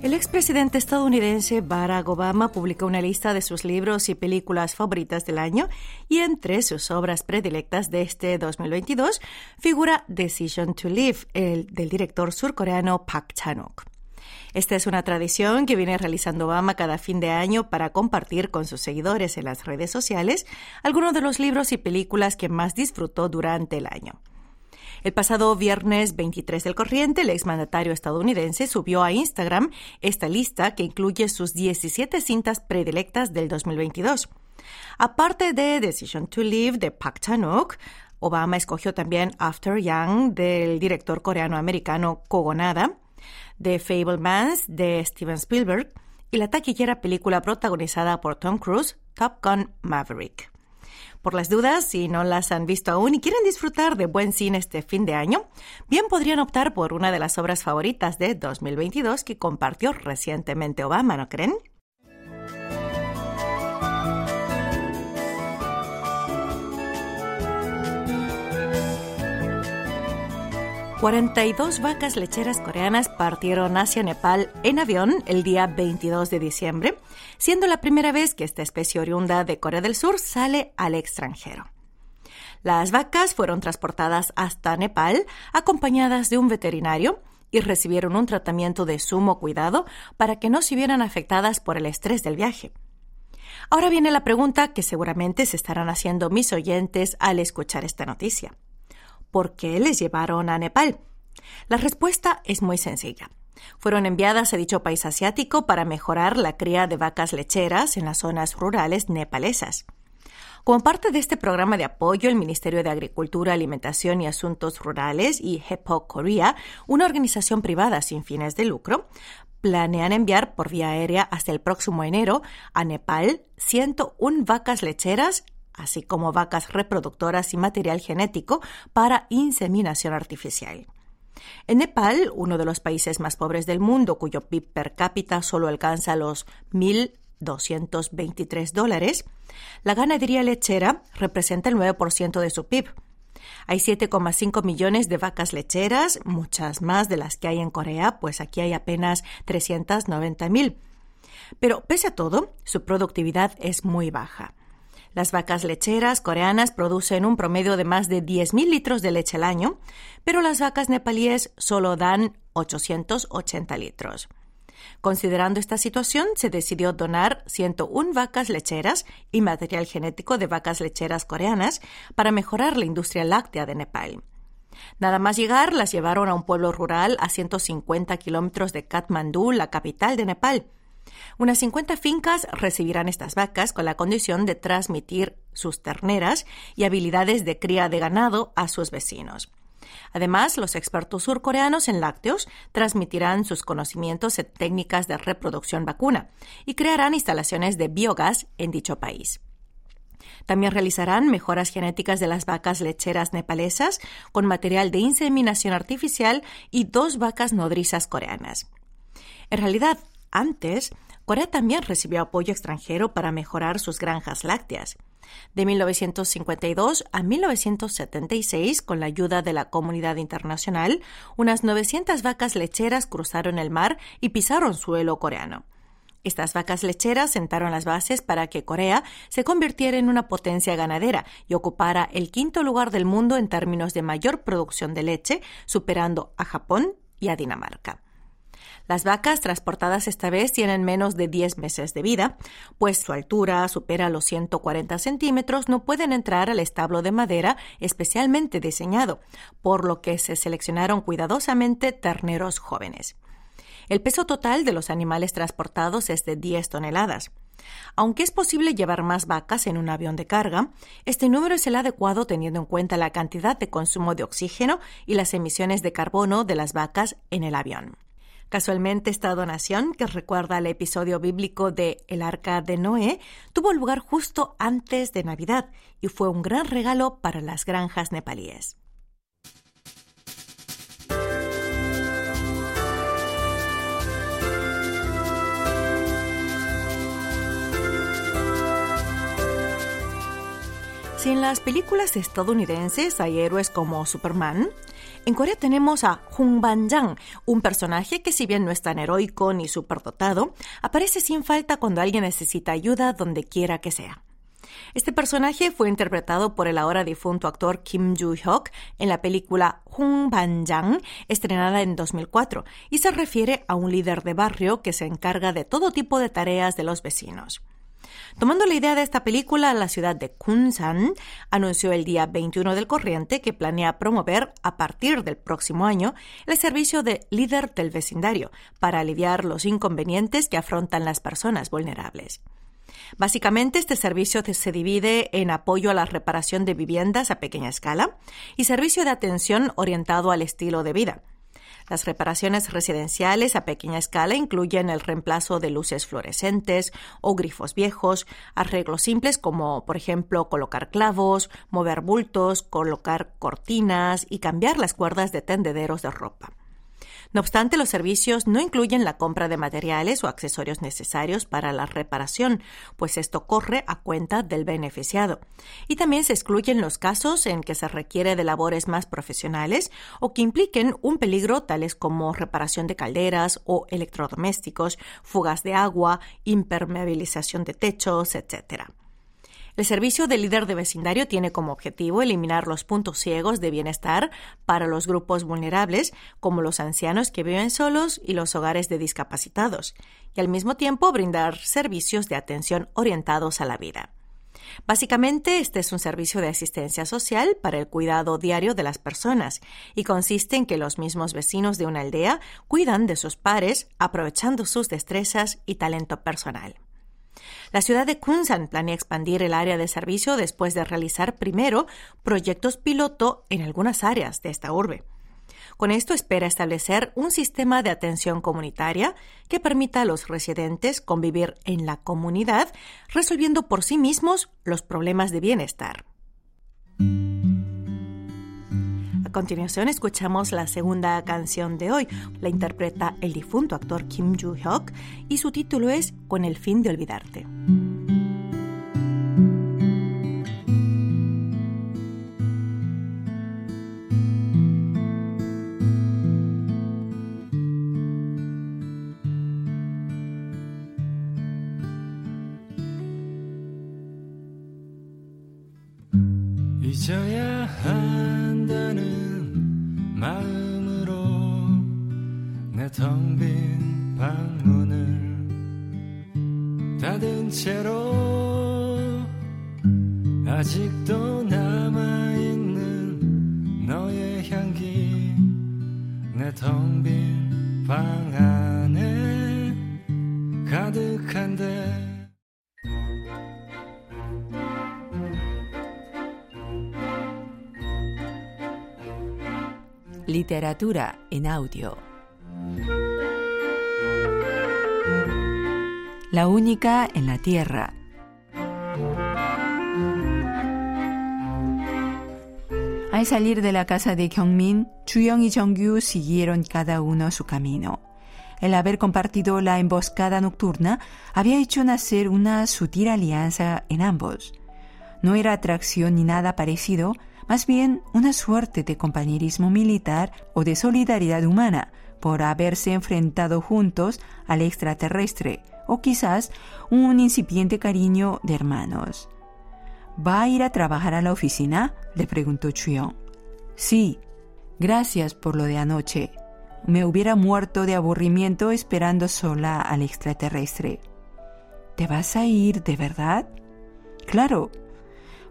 El expresidente estadounidense Barack Obama publicó una lista de sus libros y películas favoritas del año y entre sus obras predilectas de este 2022 figura Decision to Live, el del director surcoreano Park Chan-wook. Esta es una tradición que viene realizando Obama cada fin de año para compartir con sus seguidores en las redes sociales algunos de los libros y películas que más disfrutó durante el año. El pasado viernes 23 del corriente, el exmandatario estadounidense subió a Instagram esta lista que incluye sus 17 cintas predilectas del 2022. Aparte de Decision to Live de Park Chan-wook, Obama escogió también After Young del director coreano-americano Kogonada, The Fablemans de Steven Spielberg y la taquillera película protagonizada por Tom Cruise, Top Gun Maverick. Por las dudas, si no las han visto aún y quieren disfrutar de buen cine este fin de año, bien podrían optar por una de las obras favoritas de 2022 que compartió recientemente Obama, ¿no creen? 42 vacas lecheras coreanas partieron hacia Nepal en avión el día 22 de diciembre, siendo la primera vez que esta especie oriunda de Corea del Sur sale al extranjero. Las vacas fueron transportadas hasta Nepal acompañadas de un veterinario y recibieron un tratamiento de sumo cuidado para que no se vieran afectadas por el estrés del viaje. Ahora viene la pregunta que seguramente se estarán haciendo mis oyentes al escuchar esta noticia. ¿Por qué les llevaron a Nepal? La respuesta es muy sencilla. Fueron enviadas a dicho país asiático para mejorar la cría de vacas lecheras en las zonas rurales nepalesas. Como parte de este programa de apoyo, el Ministerio de Agricultura, Alimentación y Asuntos Rurales y HEPO Korea, una organización privada sin fines de lucro, planean enviar por vía aérea hasta el próximo enero a Nepal 101 vacas lecheras así como vacas reproductoras y material genético para inseminación artificial. En Nepal, uno de los países más pobres del mundo, cuyo PIB per cápita solo alcanza los 1.223 dólares, la ganadería lechera representa el 9% de su PIB. Hay 7,5 millones de vacas lecheras, muchas más de las que hay en Corea, pues aquí hay apenas 390.000. Pero pese a todo, su productividad es muy baja. Las vacas lecheras coreanas producen un promedio de más de 10.000 litros de leche al año, pero las vacas nepalíes solo dan 880 litros. Considerando esta situación, se decidió donar 101 vacas lecheras y material genético de vacas lecheras coreanas para mejorar la industria láctea de Nepal. Nada más llegar, las llevaron a un pueblo rural a 150 kilómetros de Katmandú, la capital de Nepal, unas 50 fincas recibirán estas vacas con la condición de transmitir sus terneras y habilidades de cría de ganado a sus vecinos. Además, los expertos surcoreanos en lácteos transmitirán sus conocimientos en técnicas de reproducción vacuna y crearán instalaciones de biogás en dicho país. También realizarán mejoras genéticas de las vacas lecheras nepalesas con material de inseminación artificial y dos vacas nodrizas coreanas. En realidad, antes, Corea también recibió apoyo extranjero para mejorar sus granjas lácteas. De 1952 a 1976, con la ayuda de la comunidad internacional, unas 900 vacas lecheras cruzaron el mar y pisaron suelo coreano. Estas vacas lecheras sentaron las bases para que Corea se convirtiera en una potencia ganadera y ocupara el quinto lugar del mundo en términos de mayor producción de leche, superando a Japón y a Dinamarca. Las vacas transportadas esta vez tienen menos de 10 meses de vida, pues su altura supera los 140 centímetros, no pueden entrar al establo de madera especialmente diseñado, por lo que se seleccionaron cuidadosamente terneros jóvenes. El peso total de los animales transportados es de 10 toneladas. Aunque es posible llevar más vacas en un avión de carga, este número es el adecuado teniendo en cuenta la cantidad de consumo de oxígeno y las emisiones de carbono de las vacas en el avión. Casualmente, esta donación, que recuerda el episodio bíblico de El arca de Noé, tuvo lugar justo antes de Navidad y fue un gran regalo para las granjas nepalíes. Si en las películas estadounidenses hay héroes como Superman, en Corea tenemos a Hong Ban-jang, un personaje que si bien no es tan heroico ni superdotado, aparece sin falta cuando alguien necesita ayuda donde quiera que sea. Este personaje fue interpretado por el ahora difunto actor Kim Joo-hyuk en la película Hong Ban-jang, estrenada en 2004, y se refiere a un líder de barrio que se encarga de todo tipo de tareas de los vecinos. Tomando la idea de esta película, la ciudad de Kunsan anunció el día 21 del corriente que planea promover a partir del próximo año el servicio de líder del vecindario para aliviar los inconvenientes que afrontan las personas vulnerables. Básicamente, este servicio se divide en apoyo a la reparación de viviendas a pequeña escala y servicio de atención orientado al estilo de vida. Las reparaciones residenciales a pequeña escala incluyen el reemplazo de luces fluorescentes o grifos viejos, arreglos simples como, por ejemplo, colocar clavos, mover bultos, colocar cortinas y cambiar las cuerdas de tendederos de ropa. No obstante, los servicios no incluyen la compra de materiales o accesorios necesarios para la reparación, pues esto corre a cuenta del beneficiado. Y también se excluyen los casos en que se requiere de labores más profesionales o que impliquen un peligro tales como reparación de calderas o electrodomésticos, fugas de agua, impermeabilización de techos, etc. El servicio de líder de vecindario tiene como objetivo eliminar los puntos ciegos de bienestar para los grupos vulnerables, como los ancianos que viven solos y los hogares de discapacitados, y al mismo tiempo brindar servicios de atención orientados a la vida. Básicamente, este es un servicio de asistencia social para el cuidado diario de las personas y consiste en que los mismos vecinos de una aldea cuidan de sus pares aprovechando sus destrezas y talento personal. La ciudad de Kunsan planea expandir el área de servicio después de realizar primero proyectos piloto en algunas áreas de esta urbe. Con esto espera establecer un sistema de atención comunitaria que permita a los residentes convivir en la comunidad, resolviendo por sí mismos los problemas de bienestar. Continuación escuchamos la segunda canción de hoy. La interpreta el difunto actor Kim Joo-hyuk y su título es Con el fin de olvidarte. 아직도 남아있는 너의 향기 내 텅 빈 방 안에 가득한데 Literatura en audio. la única en la tierra. Al salir de la casa de Kyungmin, Chuyong y Jongyu siguieron cada uno su camino. El haber compartido la emboscada nocturna había hecho nacer una sutil alianza en ambos. No era atracción ni nada parecido, más bien una suerte de compañerismo militar o de solidaridad humana por haberse enfrentado juntos al extraterrestre, o quizás un incipiente cariño de hermanos. ¿Va a ir a trabajar a la oficina? le preguntó Chuyong. Sí, gracias por lo de anoche. Me hubiera muerto de aburrimiento esperando sola al extraterrestre. ¿Te vas a ir de verdad? Claro.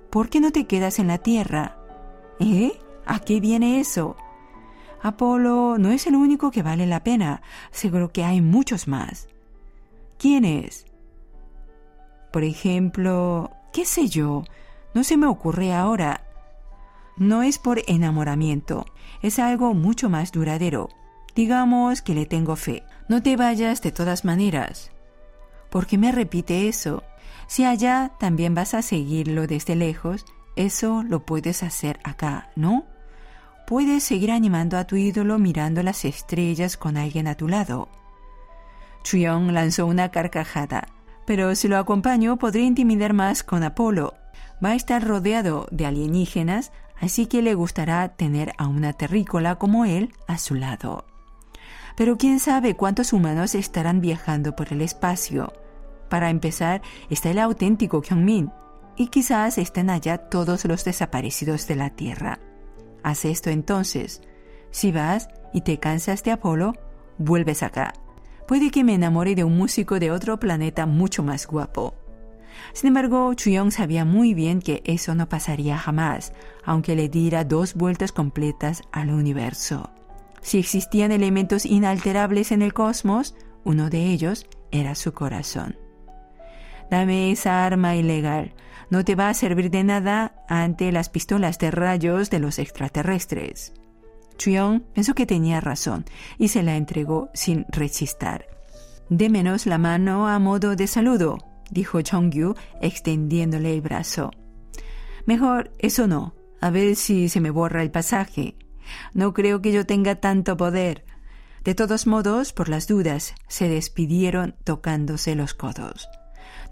¿Por qué no te quedas en la Tierra? ¿Eh? ¿A qué viene eso? Apolo no es el único que vale la pena. Seguro que hay muchos más. ¿Quién es? Por ejemplo, qué sé yo, no se me ocurre ahora. No es por enamoramiento, es algo mucho más duradero. Digamos que le tengo fe. No te vayas de todas maneras. ¿Por qué me repite eso? Si allá también vas a seguirlo desde lejos, eso lo puedes hacer acá, ¿no? Puedes seguir animando a tu ídolo mirando las estrellas con alguien a tu lado. Chuyong lanzó una carcajada. Pero si lo acompaño, podría intimidar más con Apolo. Va a estar rodeado de alienígenas, así que le gustará tener a una terrícola como él a su lado. Pero quién sabe cuántos humanos estarán viajando por el espacio. Para empezar, está el auténtico Kyungmin, y quizás estén allá todos los desaparecidos de la Tierra. Haz esto entonces. Si vas y te cansas de Apolo, vuelves acá. Puede que me enamore de un músico de otro planeta mucho más guapo. Sin embargo, Chuyong sabía muy bien que eso no pasaría jamás, aunque le diera dos vueltas completas al universo. Si existían elementos inalterables en el cosmos, uno de ellos era su corazón. Dame esa arma ilegal. No te va a servir de nada ante las pistolas de rayos de los extraterrestres. Chuyong pensó que tenía razón y se la entregó sin rechistar. Démenos la mano a modo de saludo, dijo Chongyu extendiéndole el brazo. Mejor eso no, a ver si se me borra el pasaje. No creo que yo tenga tanto poder. De todos modos, por las dudas, se despidieron tocándose los codos.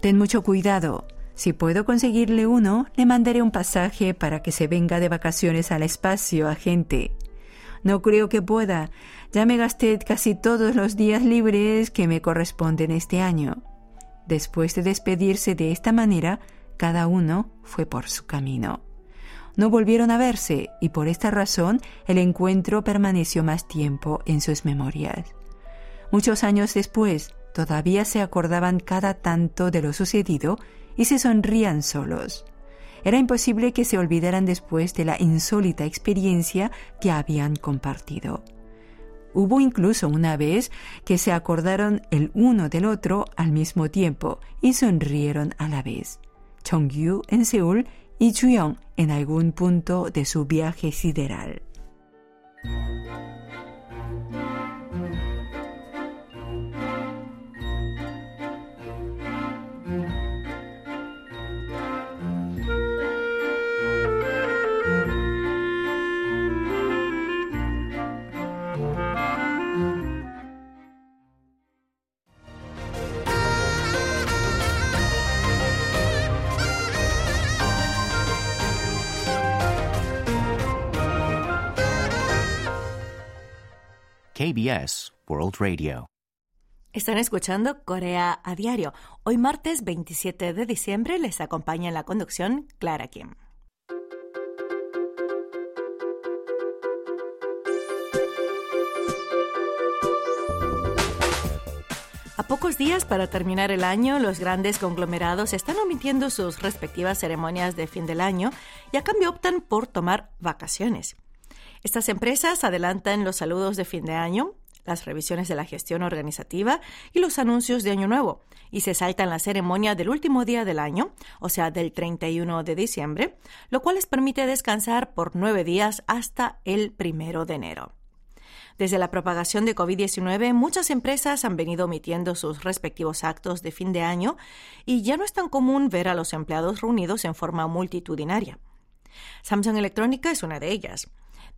Ten mucho cuidado. Si puedo conseguirle uno, le mandaré un pasaje para que se venga de vacaciones al espacio, agente. No creo que pueda. Ya me gasté casi todos los días libres que me corresponden este año. Después de despedirse de esta manera, cada uno fue por su camino. No volvieron a verse y por esta razón el encuentro permaneció más tiempo en sus memorias. Muchos años después, todavía se acordaban cada tanto de lo sucedido y se sonrían solos. Era imposible que se olvidaran después de la insólita experiencia que habían compartido. Hubo incluso una vez que se acordaron el uno del otro al mismo tiempo y sonrieron a la vez. Chongyu en Seúl y Chuyong en algún punto de su viaje sideral. KBS World Radio. Están escuchando Corea a diario. Hoy martes 27 de diciembre les acompaña en la conducción Clara Kim. A pocos días para terminar el año, los grandes conglomerados están omitiendo sus respectivas ceremonias de fin del año y a cambio optan por tomar vacaciones. Estas empresas adelantan los saludos de fin de año, las revisiones de la gestión organizativa y los anuncios de Año Nuevo, y se saltan la ceremonia del último día del año, o sea, del 31 de diciembre, lo cual les permite descansar por nueve días hasta el primero de enero. Desde la propagación de COVID-19, muchas empresas han venido omitiendo sus respectivos actos de fin de año y ya no es tan común ver a los empleados reunidos en forma multitudinaria. Samsung Electrónica es una de ellas.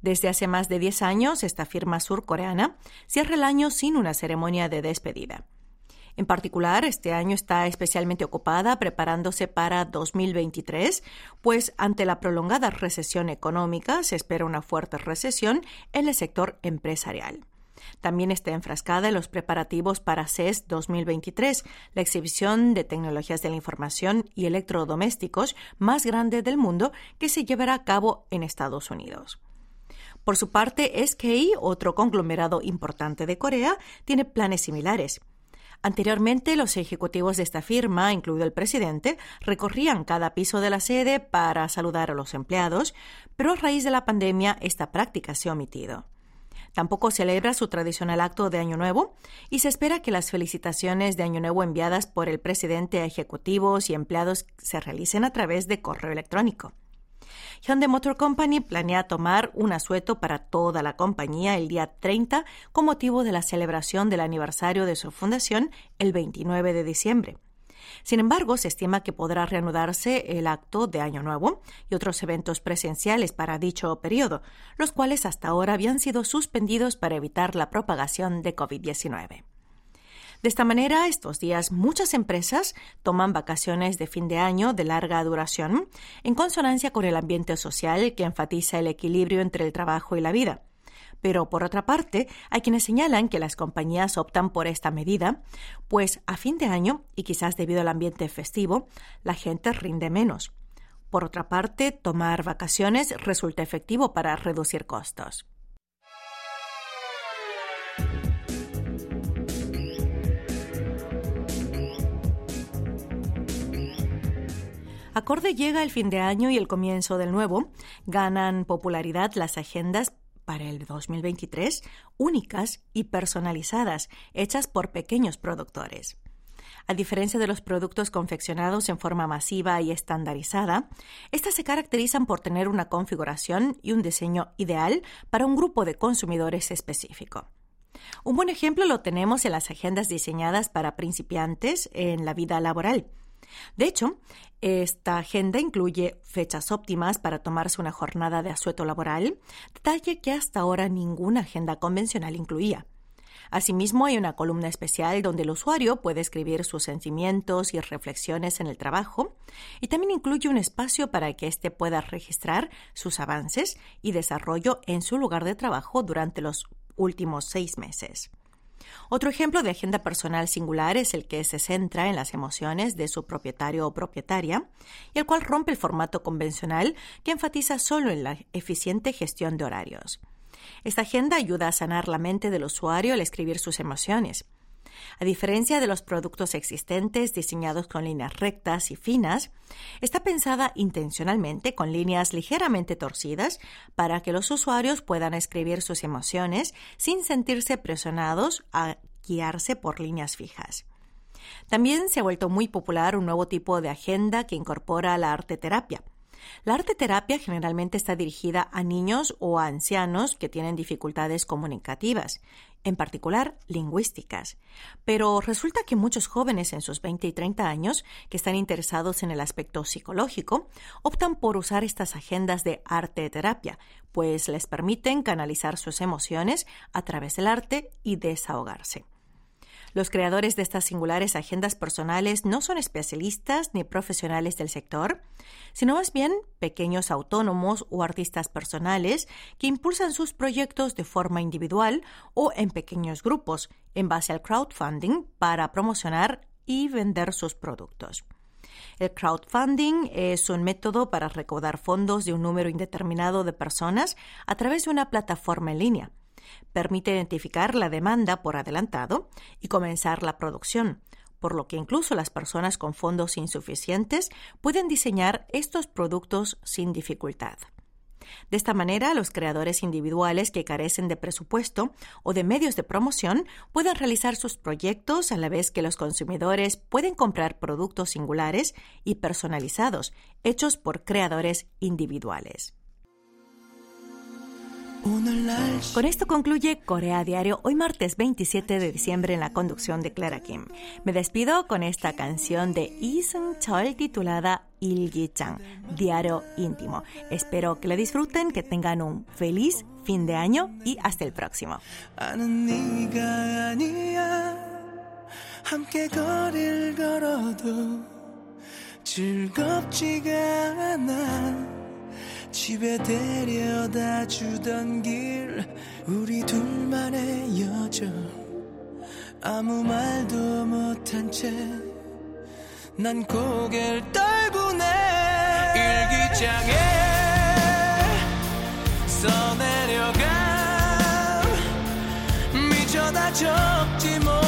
Desde hace más de 10 años, esta firma surcoreana cierra el año sin una ceremonia de despedida. En particular, este año está especialmente ocupada preparándose para 2023, pues ante la prolongada recesión económica se espera una fuerte recesión en el sector empresarial. También está enfrascada en los preparativos para CES 2023, la exhibición de tecnologías de la información y electrodomésticos más grande del mundo que se llevará a cabo en Estados Unidos. Por su parte, SKI, otro conglomerado importante de Corea, tiene planes similares. Anteriormente, los ejecutivos de esta firma, incluido el presidente, recorrían cada piso de la sede para saludar a los empleados, pero a raíz de la pandemia esta práctica se ha omitido. Tampoco celebra su tradicional acto de Año Nuevo y se espera que las felicitaciones de Año Nuevo enviadas por el presidente a ejecutivos y empleados se realicen a través de correo electrónico. Hyundai Motor Company planea tomar un asueto para toda la compañía el día 30 con motivo de la celebración del aniversario de su fundación el 29 de diciembre. Sin embargo, se estima que podrá reanudarse el acto de Año Nuevo y otros eventos presenciales para dicho periodo, los cuales hasta ahora habían sido suspendidos para evitar la propagación de COVID-19. De esta manera, estos días muchas empresas toman vacaciones de fin de año de larga duración, en consonancia con el ambiente social que enfatiza el equilibrio entre el trabajo y la vida. Pero por otra parte, hay quienes señalan que las compañías optan por esta medida, pues a fin de año, y quizás debido al ambiente festivo, la gente rinde menos. Por otra parte, tomar vacaciones resulta efectivo para reducir costos. Acorde llega el fin de año y el comienzo del nuevo, ganan popularidad las agendas para el 2023 únicas y personalizadas, hechas por pequeños productores. A diferencia de los productos confeccionados en forma masiva y estandarizada, estas se caracterizan por tener una configuración y un diseño ideal para un grupo de consumidores específico. Un buen ejemplo lo tenemos en las agendas diseñadas para principiantes en la vida laboral. De hecho, esta agenda incluye fechas óptimas para tomarse una jornada de asueto laboral, detalle que hasta ahora ninguna agenda convencional incluía. Asimismo, hay una columna especial donde el usuario puede escribir sus sentimientos y reflexiones en el trabajo y también incluye un espacio para que éste pueda registrar sus avances y desarrollo en su lugar de trabajo durante los últimos seis meses. Otro ejemplo de agenda personal singular es el que se centra en las emociones de su propietario o propietaria y el cual rompe el formato convencional que enfatiza solo en la eficiente gestión de horarios. Esta agenda ayuda a sanar la mente del usuario al escribir sus emociones. A diferencia de los productos existentes diseñados con líneas rectas y finas, está pensada intencionalmente con líneas ligeramente torcidas para que los usuarios puedan escribir sus emociones sin sentirse presionados a guiarse por líneas fijas. También se ha vuelto muy popular un nuevo tipo de agenda que incorpora la arte terapia. La arte terapia generalmente está dirigida a niños o a ancianos que tienen dificultades comunicativas en particular lingüísticas. Pero resulta que muchos jóvenes en sus 20 y 30 años que están interesados en el aspecto psicológico optan por usar estas agendas de arte terapia, pues les permiten canalizar sus emociones a través del arte y desahogarse. Los creadores de estas singulares agendas personales no son especialistas ni profesionales del sector, sino más bien pequeños autónomos o artistas personales que impulsan sus proyectos de forma individual o en pequeños grupos en base al crowdfunding para promocionar y vender sus productos. El crowdfunding es un método para recaudar fondos de un número indeterminado de personas a través de una plataforma en línea. Permite identificar la demanda por adelantado y comenzar la producción, por lo que incluso las personas con fondos insuficientes pueden diseñar estos productos sin dificultad. De esta manera, los creadores individuales que carecen de presupuesto o de medios de promoción pueden realizar sus proyectos a la vez que los consumidores pueden comprar productos singulares y personalizados hechos por creadores individuales. Con esto concluye Corea Diario hoy martes 27 de diciembre en la conducción de Clara Kim. Me despido con esta canción de Lee Seung-chol titulada Ilgi-chang, Diario Íntimo. Espero que la disfruten, que tengan un feliz fin de año y hasta el próximo. 집에 데려다 주던 길 우리 둘만의 여정. 아무 말도 못한 채 난 고개를 떨구네. 일기장에 써내려간 미쳐 다 적지 못